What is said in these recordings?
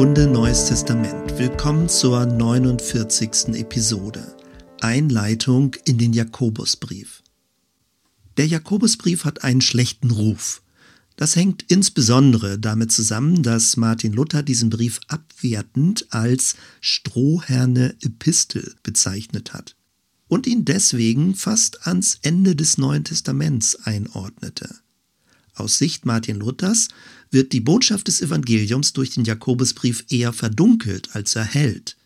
Bibelkunde Neues Testament. Willkommen zur 49. Episode. Einleitung in den Jakobusbrief. Der Jakobusbrief hat einen schlechten Ruf. Das hängt insbesondere damit zusammen, dass Martin Luther diesen Brief abwertend als Strohherne Epistel bezeichnet hat und ihn deswegen fast ans Ende des Neuen Testaments einordnete. Aus Sicht Martin Luthers wird die Botschaft des Evangeliums durch den Jakobusbrief eher verdunkelt als erhellt.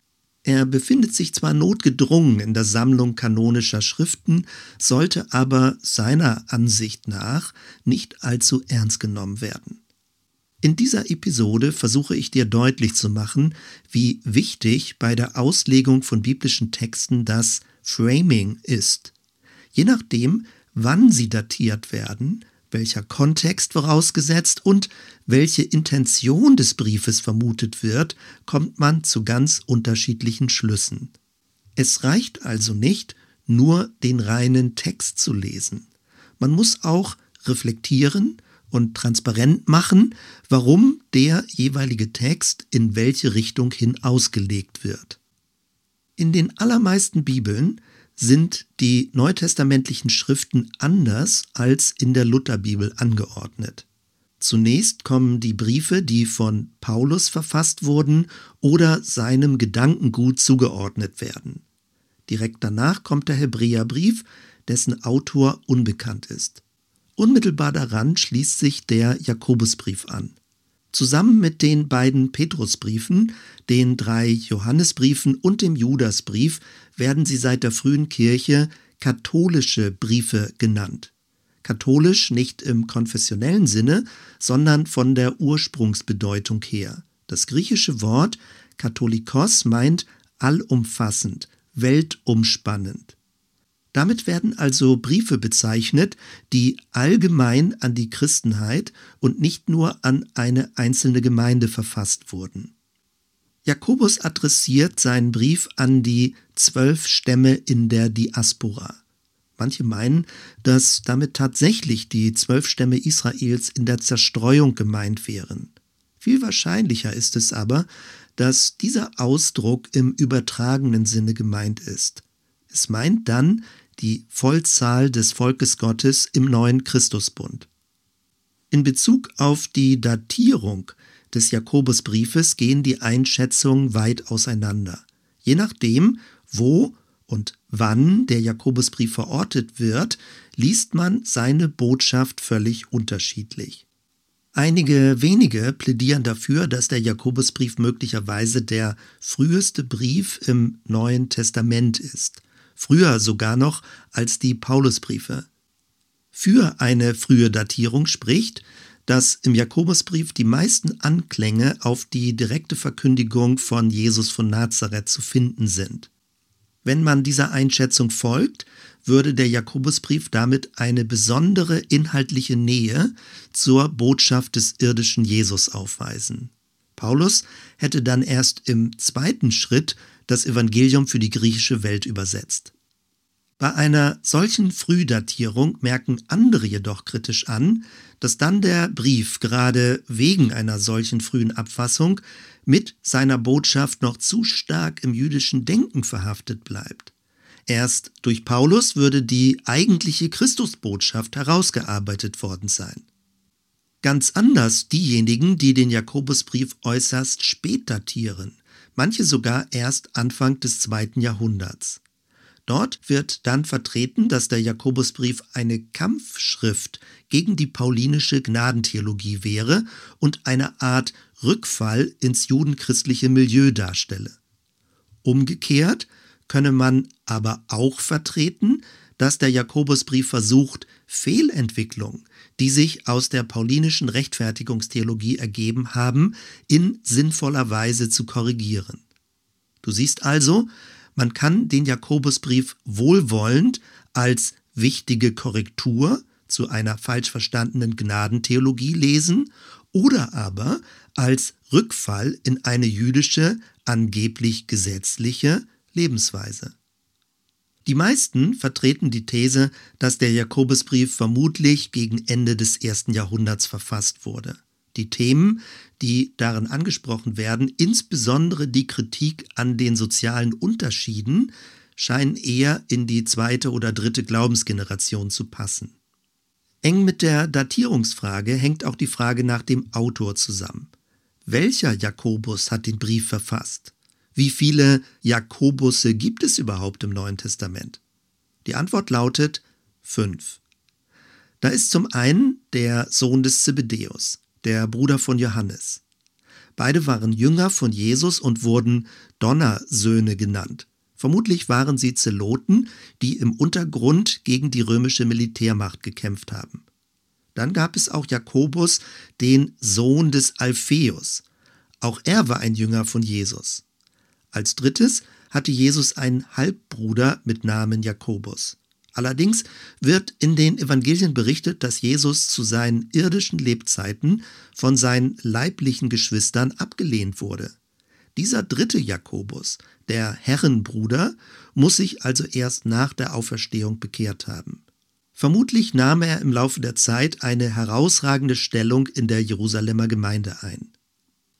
Er befindet sich zwar notgedrungen in der Sammlung kanonischer Schriften, sollte aber seiner Ansicht nach nicht allzu ernst genommen werden. In dieser Episode versuche ich dir deutlich zu machen, wie wichtig bei der Auslegung von biblischen Texten das Framing ist. Je nachdem, wann sie datiert werden, welcher Kontext vorausgesetzt und welche Intention des Briefes vermutet wird, kommt man zu ganz unterschiedlichen Schlüssen. Es reicht also nicht, nur den reinen Text zu lesen. Man muss auch reflektieren und transparent machen, warum der jeweilige Text in welche Richtung hin ausgelegt wird. In den allermeisten Bibeln sind die neutestamentlichen Schriften anders als in der Lutherbibel angeordnet. Zunächst kommen die Briefe, die von Paulus verfasst wurden oder seinem Gedankengut zugeordnet werden. Direkt danach kommt der Hebräerbrief, dessen Autor unbekannt ist. Unmittelbar daran schließt sich der Jakobusbrief an. Zusammen mit den beiden Petrusbriefen, den drei Johannesbriefen und dem Judasbrief werden sie seit der frühen Kirche katholische Briefe genannt. Katholisch nicht im konfessionellen Sinne, sondern von der Ursprungsbedeutung her. Das griechische Wort Katholikos meint allumfassend, weltumspannend. Damit werden also Briefe bezeichnet, die allgemein an die Christenheit und nicht nur an eine einzelne Gemeinde verfasst wurden. Jakobus adressiert seinen Brief an die zwölf Stämme in der Diaspora. Manche meinen, dass damit tatsächlich die zwölf Stämme Israels in der Zerstreuung gemeint wären. Viel wahrscheinlicher ist es aber, dass dieser Ausdruck im übertragenen Sinne gemeint ist. Es meint dann die Vollzahl des Volkes Gottes im neuen Christusbund. In Bezug auf die Datierung des Jakobusbriefes gehen die Einschätzungen weit auseinander. Je nachdem, wo und wann der Jakobusbrief verortet wird, liest man seine Botschaft völlig unterschiedlich. Einige wenige plädieren dafür, dass der Jakobusbrief möglicherweise der früheste Brief im Neuen Testament ist früher sogar noch als die Paulusbriefe. Für eine frühe Datierung spricht, dass im Jakobusbrief die meisten Anklänge auf die direkte Verkündigung von Jesus von Nazareth zu finden sind. Wenn man dieser Einschätzung folgt, würde der Jakobusbrief damit eine besondere inhaltliche Nähe zur Botschaft des irdischen Jesus aufweisen. Paulus hätte dann erst im zweiten Schritt das Evangelium für die griechische Welt übersetzt. Bei einer solchen Frühdatierung merken andere jedoch kritisch an, dass dann der Brief gerade wegen einer solchen frühen Abfassung mit seiner Botschaft noch zu stark im jüdischen Denken verhaftet bleibt. Erst durch Paulus würde die eigentliche Christusbotschaft herausgearbeitet worden sein. Ganz anders diejenigen, die den Jakobusbrief äußerst spät datieren manche sogar erst Anfang des zweiten Jahrhunderts. Dort wird dann vertreten, dass der Jakobusbrief eine Kampfschrift gegen die paulinische Gnadentheologie wäre und eine Art Rückfall ins judenchristliche Milieu darstelle. Umgekehrt könne man aber auch vertreten, dass der Jakobusbrief versucht, Fehlentwicklung, die sich aus der paulinischen Rechtfertigungstheologie ergeben haben, in sinnvoller Weise zu korrigieren. Du siehst also, man kann den Jakobusbrief wohlwollend als wichtige Korrektur zu einer falsch verstandenen Gnadentheologie lesen oder aber als Rückfall in eine jüdische, angeblich gesetzliche Lebensweise. Die meisten vertreten die These, dass der Jakobusbrief vermutlich gegen Ende des ersten Jahrhunderts verfasst wurde. Die Themen, die darin angesprochen werden, insbesondere die Kritik an den sozialen Unterschieden, scheinen eher in die zweite oder dritte Glaubensgeneration zu passen. Eng mit der Datierungsfrage hängt auch die Frage nach dem Autor zusammen. Welcher Jakobus hat den Brief verfasst? Wie viele Jakobusse gibt es überhaupt im Neuen Testament? Die Antwort lautet fünf. Da ist zum einen der Sohn des Zebedäus, der Bruder von Johannes. Beide waren Jünger von Jesus und wurden Donnersöhne genannt. Vermutlich waren sie Zeloten, die im Untergrund gegen die römische Militärmacht gekämpft haben. Dann gab es auch Jakobus, den Sohn des Alpheus. Auch er war ein Jünger von Jesus. Als drittes hatte Jesus einen Halbbruder mit Namen Jakobus. Allerdings wird in den Evangelien berichtet, dass Jesus zu seinen irdischen Lebzeiten von seinen leiblichen Geschwistern abgelehnt wurde. Dieser dritte Jakobus, der Herrenbruder, muss sich also erst nach der Auferstehung bekehrt haben. Vermutlich nahm er im Laufe der Zeit eine herausragende Stellung in der Jerusalemer Gemeinde ein.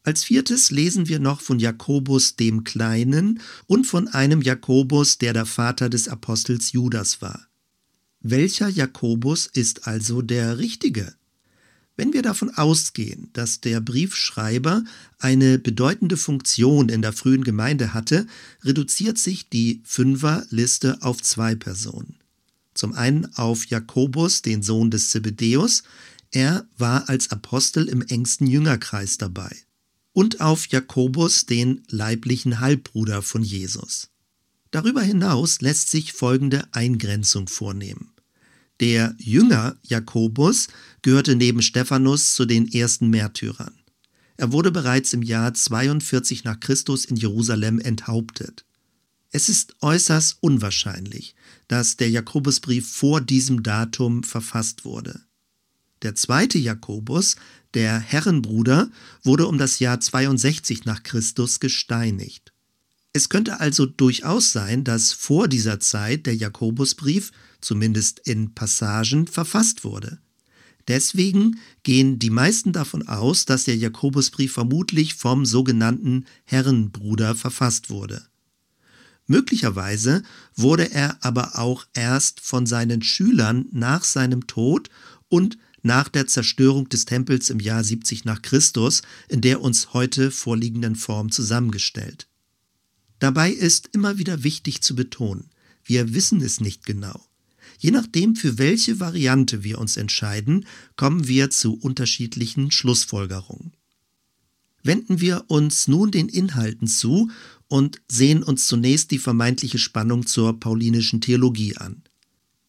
Als viertes lesen wir noch von Jakobus dem Kleinen und von einem Jakobus, der der Vater des Apostels Judas war. Welcher Jakobus ist also der richtige? Wenn wir davon ausgehen, dass der Briefschreiber eine bedeutende Funktion in der frühen Gemeinde hatte, reduziert sich die Fünferliste auf zwei Personen. Zum einen auf Jakobus, den Sohn des Zebedäus, er war als Apostel im engsten Jüngerkreis dabei und auf Jakobus, den leiblichen Halbbruder von Jesus. Darüber hinaus lässt sich folgende Eingrenzung vornehmen. Der Jünger Jakobus gehörte neben Stephanus zu den ersten Märtyrern. Er wurde bereits im Jahr 42 nach Christus in Jerusalem enthauptet. Es ist äußerst unwahrscheinlich, dass der Jakobusbrief vor diesem Datum verfasst wurde. Der zweite Jakobus, der Herrenbruder, wurde um das Jahr 62 nach Christus gesteinigt. Es könnte also durchaus sein, dass vor dieser Zeit der Jakobusbrief, zumindest in Passagen, verfasst wurde. Deswegen gehen die meisten davon aus, dass der Jakobusbrief vermutlich vom sogenannten Herrenbruder verfasst wurde. Möglicherweise wurde er aber auch erst von seinen Schülern nach seinem Tod und nach der Zerstörung des Tempels im Jahr 70 nach Christus in der uns heute vorliegenden Form zusammengestellt. Dabei ist immer wieder wichtig zu betonen, wir wissen es nicht genau. Je nachdem, für welche Variante wir uns entscheiden, kommen wir zu unterschiedlichen Schlussfolgerungen. Wenden wir uns nun den Inhalten zu und sehen uns zunächst die vermeintliche Spannung zur paulinischen Theologie an.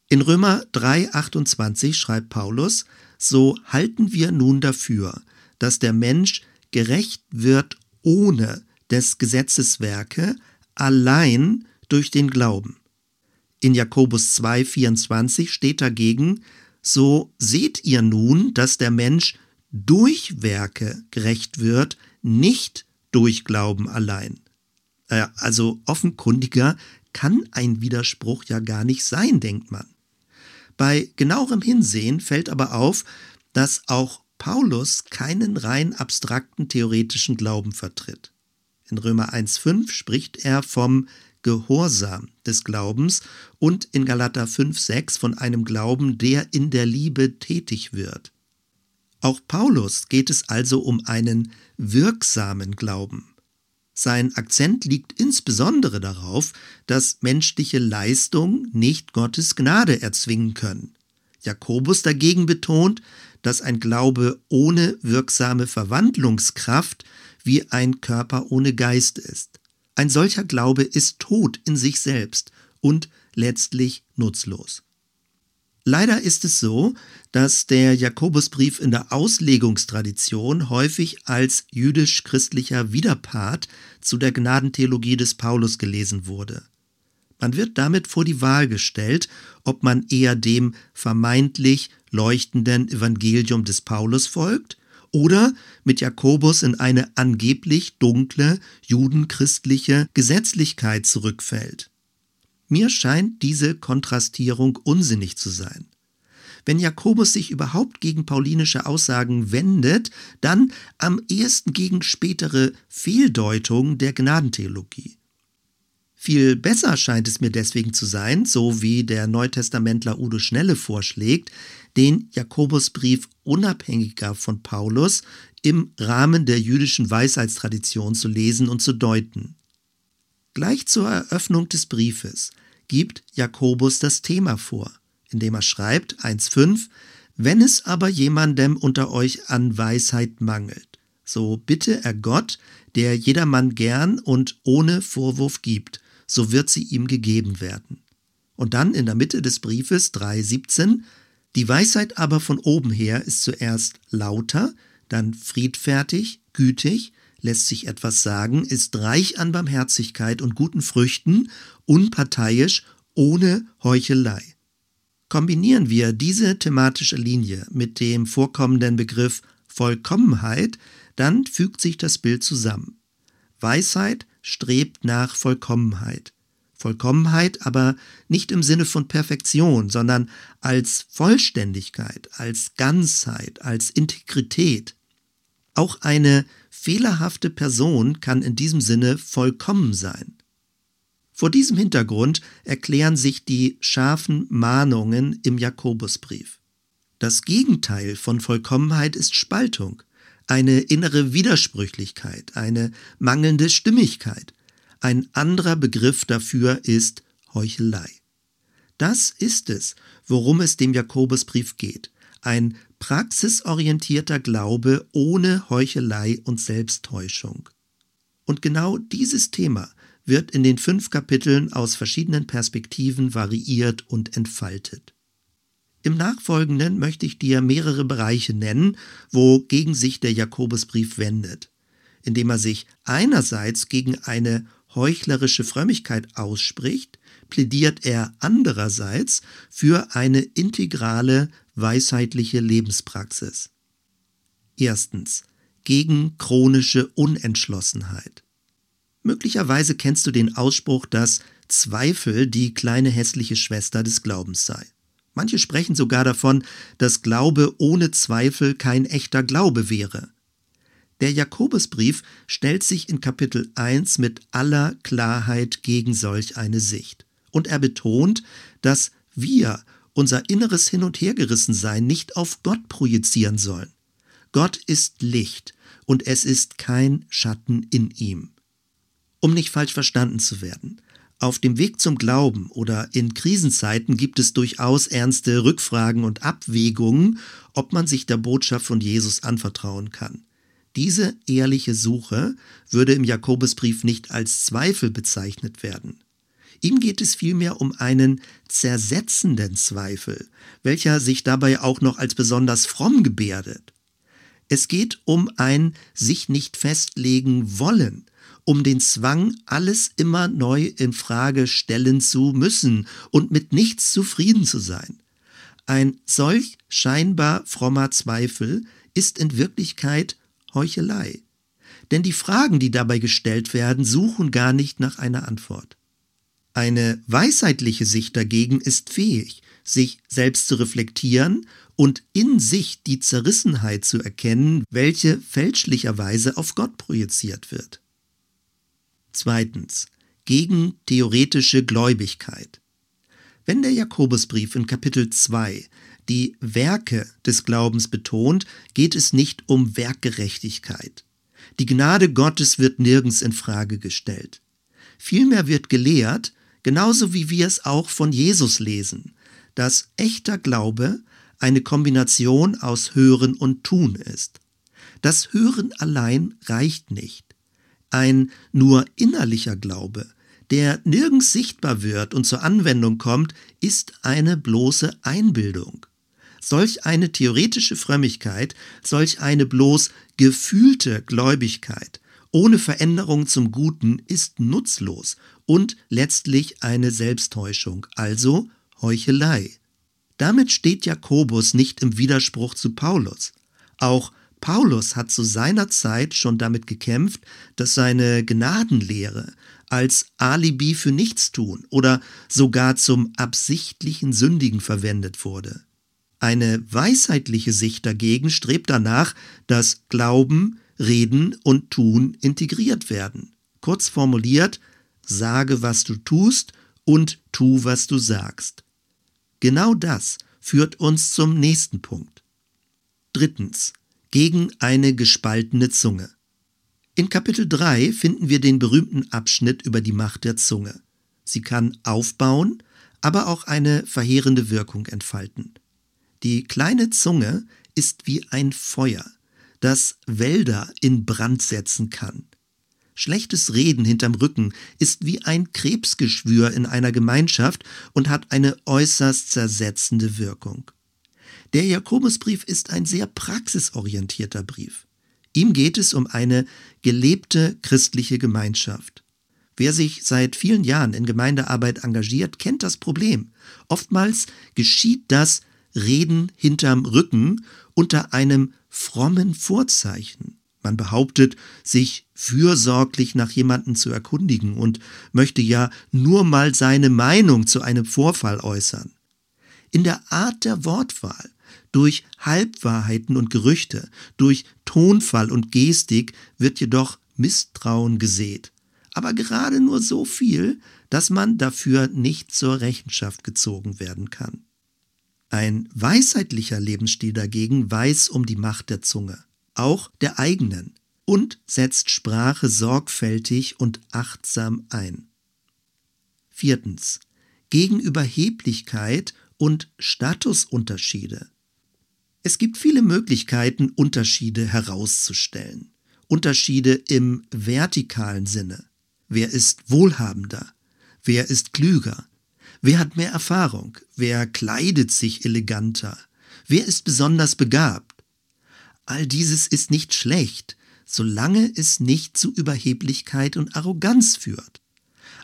In Römer 3:28 schreibt Paulus, so halten wir nun dafür, dass der Mensch gerecht wird ohne des Gesetzes Werke, allein durch den Glauben. In Jakobus 2,24 steht dagegen, so seht ihr nun, dass der Mensch durch Werke gerecht wird, nicht durch Glauben allein. Äh, also offenkundiger kann ein Widerspruch ja gar nicht sein, denkt man. Bei genauerem Hinsehen fällt aber auf, dass auch Paulus keinen rein abstrakten theoretischen Glauben vertritt. In Römer 1.5 spricht er vom Gehorsam des Glaubens und in Galater 5.6 von einem Glauben, der in der Liebe tätig wird. Auch Paulus geht es also um einen wirksamen Glauben. Sein Akzent liegt insbesondere darauf, dass menschliche Leistungen nicht Gottes Gnade erzwingen können. Jakobus dagegen betont, dass ein Glaube ohne wirksame Verwandlungskraft wie ein Körper ohne Geist ist. Ein solcher Glaube ist tot in sich selbst und letztlich nutzlos. Leider ist es so, dass der Jakobusbrief in der Auslegungstradition häufig als jüdisch-christlicher Widerpart zu der Gnadentheologie des Paulus gelesen wurde. Man wird damit vor die Wahl gestellt, ob man eher dem vermeintlich leuchtenden Evangelium des Paulus folgt oder mit Jakobus in eine angeblich dunkle judenchristliche Gesetzlichkeit zurückfällt. Mir scheint diese Kontrastierung unsinnig zu sein. Wenn Jakobus sich überhaupt gegen paulinische Aussagen wendet, dann am ehesten gegen spätere Fehldeutungen der Gnadentheologie. Viel besser scheint es mir deswegen zu sein, so wie der Neutestamentler Udo Schnelle vorschlägt, den Jakobusbrief unabhängiger von Paulus im Rahmen der jüdischen Weisheitstradition zu lesen und zu deuten. Gleich zur Eröffnung des Briefes gibt Jakobus das Thema vor, indem er schreibt 1.5 Wenn es aber jemandem unter euch an Weisheit mangelt, so bitte er Gott, der jedermann gern und ohne Vorwurf gibt, so wird sie ihm gegeben werden. Und dann in der Mitte des Briefes 3.17, die Weisheit aber von oben her ist zuerst lauter, dann friedfertig, gütig, lässt sich etwas sagen, ist reich an Barmherzigkeit und guten Früchten, unparteiisch, ohne Heuchelei. Kombinieren wir diese thematische Linie mit dem vorkommenden Begriff Vollkommenheit, dann fügt sich das Bild zusammen. Weisheit strebt nach Vollkommenheit. Vollkommenheit aber nicht im Sinne von Perfektion, sondern als Vollständigkeit, als Ganzheit, als Integrität. Auch eine fehlerhafte Person kann in diesem Sinne vollkommen sein. Vor diesem Hintergrund erklären sich die scharfen Mahnungen im Jakobusbrief. Das Gegenteil von Vollkommenheit ist Spaltung eine innere Widersprüchlichkeit, eine mangelnde Stimmigkeit. Ein anderer Begriff dafür ist Heuchelei. Das ist es, worum es dem Jakobusbrief geht. Ein praxisorientierter Glaube ohne Heuchelei und Selbsttäuschung. Und genau dieses Thema wird in den fünf Kapiteln aus verschiedenen Perspektiven variiert und entfaltet. Im Nachfolgenden möchte ich dir mehrere Bereiche nennen, wogegen sich der Jakobusbrief wendet, indem er sich einerseits gegen eine heuchlerische Frömmigkeit ausspricht, plädiert er andererseits für eine integrale weisheitliche Lebenspraxis. Erstens gegen chronische Unentschlossenheit. Möglicherweise kennst du den Ausspruch, dass Zweifel die kleine hässliche Schwester des Glaubens sei. Manche sprechen sogar davon, dass Glaube ohne Zweifel kein echter Glaube wäre. Der Jakobusbrief stellt sich in Kapitel 1 mit aller Klarheit gegen solch eine Sicht. Und er betont, dass wir unser inneres Hin- und Hergerissensein nicht auf Gott projizieren sollen. Gott ist Licht und es ist kein Schatten in ihm. Um nicht falsch verstanden zu werden, auf dem Weg zum Glauben oder in Krisenzeiten gibt es durchaus ernste Rückfragen und Abwägungen, ob man sich der Botschaft von Jesus anvertrauen kann. Diese ehrliche Suche würde im Jakobusbrief nicht als Zweifel bezeichnet werden. Ihm geht es vielmehr um einen zersetzenden Zweifel, welcher sich dabei auch noch als besonders fromm gebärdet. Es geht um ein sich nicht festlegen wollen, um den Zwang, alles immer neu in Frage stellen zu müssen und mit nichts zufrieden zu sein. Ein solch scheinbar frommer Zweifel ist in Wirklichkeit Heuchelei. Denn die Fragen, die dabei gestellt werden, suchen gar nicht nach einer Antwort. Eine weisheitliche Sicht dagegen ist fähig, sich selbst zu reflektieren und in sich die Zerrissenheit zu erkennen, welche fälschlicherweise auf Gott projiziert wird. Zweitens. Gegen theoretische Gläubigkeit. Wenn der Jakobusbrief in Kapitel 2 die Werke des Glaubens betont, geht es nicht um Werkgerechtigkeit. Die Gnade Gottes wird nirgends in Frage gestellt. Vielmehr wird gelehrt, genauso wie wir es auch von Jesus lesen, dass echter Glaube eine Kombination aus Hören und Tun ist. Das Hören allein reicht nicht. Ein nur innerlicher Glaube, der nirgends sichtbar wird und zur Anwendung kommt, ist eine bloße Einbildung. Solch eine theoretische Frömmigkeit, solch eine bloß gefühlte Gläubigkeit ohne Veränderung zum Guten ist nutzlos und letztlich eine Selbsttäuschung, also Heuchelei. Damit steht Jakobus nicht im Widerspruch zu Paulus. Auch Paulus hat zu seiner Zeit schon damit gekämpft, dass seine Gnadenlehre als Alibi für Nichtstun oder sogar zum absichtlichen Sündigen verwendet wurde. Eine weisheitliche Sicht dagegen strebt danach, dass Glauben, Reden und Tun integriert werden. Kurz formuliert, sage, was du tust und tu, was du sagst. Genau das führt uns zum nächsten Punkt. Drittens. Gegen eine gespaltene Zunge. In Kapitel 3 finden wir den berühmten Abschnitt über die Macht der Zunge. Sie kann aufbauen, aber auch eine verheerende Wirkung entfalten. Die kleine Zunge ist wie ein Feuer, das Wälder in Brand setzen kann. Schlechtes Reden hinterm Rücken ist wie ein Krebsgeschwür in einer Gemeinschaft und hat eine äußerst zersetzende Wirkung. Der Jakobusbrief ist ein sehr praxisorientierter Brief. Ihm geht es um eine gelebte christliche Gemeinschaft. Wer sich seit vielen Jahren in Gemeindearbeit engagiert, kennt das Problem. Oftmals geschieht das Reden hinterm Rücken unter einem frommen Vorzeichen. Man behauptet, sich fürsorglich nach jemandem zu erkundigen und möchte ja nur mal seine Meinung zu einem Vorfall äußern. In der Art der Wortwahl, durch Halbwahrheiten und Gerüchte, durch Tonfall und Gestik wird jedoch Misstrauen gesät. Aber gerade nur so viel, dass man dafür nicht zur Rechenschaft gezogen werden kann. Ein weisheitlicher Lebensstil dagegen weiß um die Macht der Zunge auch der eigenen, und setzt Sprache sorgfältig und achtsam ein. Viertens. Gegen Überheblichkeit und Statusunterschiede. Es gibt viele Möglichkeiten, Unterschiede herauszustellen. Unterschiede im vertikalen Sinne. Wer ist wohlhabender? Wer ist klüger? Wer hat mehr Erfahrung? Wer kleidet sich eleganter? Wer ist besonders begabt? All dieses ist nicht schlecht, solange es nicht zu Überheblichkeit und Arroganz führt.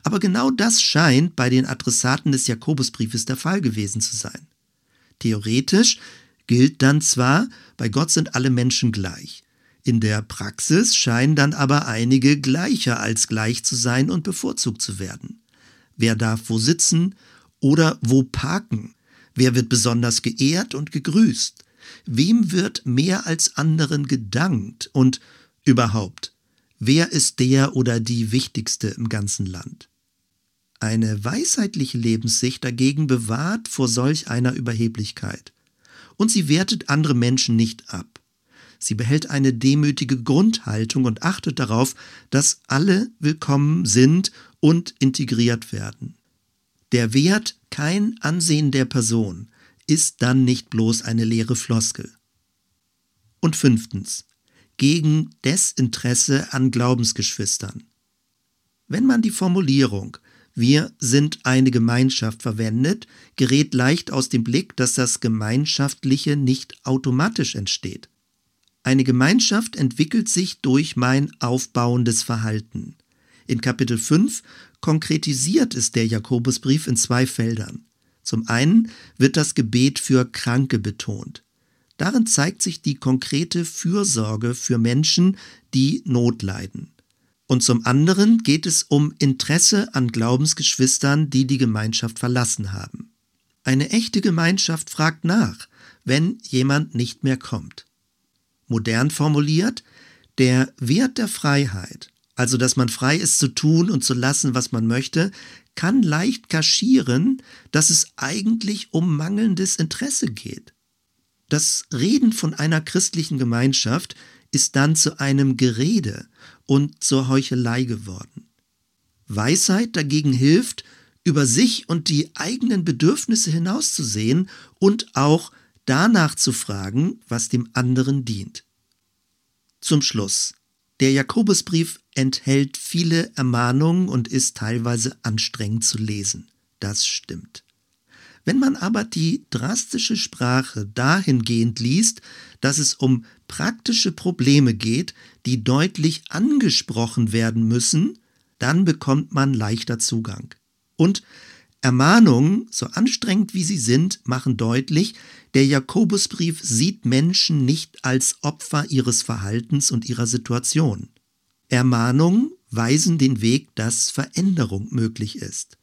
Aber genau das scheint bei den Adressaten des Jakobusbriefes der Fall gewesen zu sein. Theoretisch gilt dann zwar, bei Gott sind alle Menschen gleich. In der Praxis scheinen dann aber einige gleicher als gleich zu sein und bevorzugt zu werden. Wer darf wo sitzen oder wo parken? Wer wird besonders geehrt und gegrüßt? Wem wird mehr als anderen gedankt und überhaupt, wer ist der oder die Wichtigste im ganzen Land? Eine weisheitliche Lebenssicht dagegen bewahrt vor solch einer Überheblichkeit. Und sie wertet andere Menschen nicht ab. Sie behält eine demütige Grundhaltung und achtet darauf, dass alle willkommen sind und integriert werden. Der Wert kein Ansehen der Person, ist dann nicht bloß eine leere Floskel. Und fünftens, gegen Desinteresse an Glaubensgeschwistern. Wenn man die Formulierung wir sind eine Gemeinschaft verwendet, gerät leicht aus dem Blick, dass das Gemeinschaftliche nicht automatisch entsteht. Eine Gemeinschaft entwickelt sich durch mein aufbauendes Verhalten. In Kapitel 5 konkretisiert es der Jakobusbrief in zwei Feldern. Zum einen wird das Gebet für Kranke betont. Darin zeigt sich die konkrete Fürsorge für Menschen, die Not leiden. Und zum anderen geht es um Interesse an Glaubensgeschwistern, die die Gemeinschaft verlassen haben. Eine echte Gemeinschaft fragt nach, wenn jemand nicht mehr kommt. Modern formuliert, der Wert der Freiheit, also dass man frei ist zu tun und zu lassen, was man möchte, kann leicht kaschieren, dass es eigentlich um mangelndes Interesse geht. Das Reden von einer christlichen Gemeinschaft ist dann zu einem Gerede und zur Heuchelei geworden. Weisheit dagegen hilft, über sich und die eigenen Bedürfnisse hinauszusehen und auch danach zu fragen, was dem anderen dient. Zum Schluss. Der Jakobusbrief enthält viele Ermahnungen und ist teilweise anstrengend zu lesen. Das stimmt. Wenn man aber die drastische Sprache dahingehend liest, dass es um praktische Probleme geht, die deutlich angesprochen werden müssen, dann bekommt man leichter Zugang. Und Ermahnungen, so anstrengend wie sie sind, machen deutlich, der Jakobusbrief sieht Menschen nicht als Opfer ihres Verhaltens und ihrer Situation. Ermahnungen weisen den Weg, dass Veränderung möglich ist.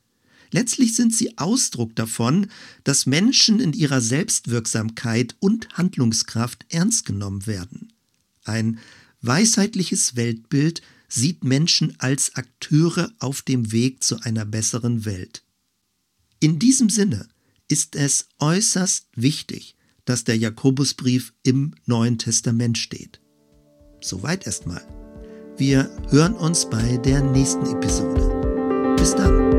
Letztlich sind sie Ausdruck davon, dass Menschen in ihrer Selbstwirksamkeit und Handlungskraft ernst genommen werden. Ein weisheitliches Weltbild sieht Menschen als Akteure auf dem Weg zu einer besseren Welt. In diesem Sinne ist es äußerst wichtig, dass der Jakobusbrief im Neuen Testament steht. Soweit erstmal. Wir hören uns bei der nächsten Episode. Bis dann.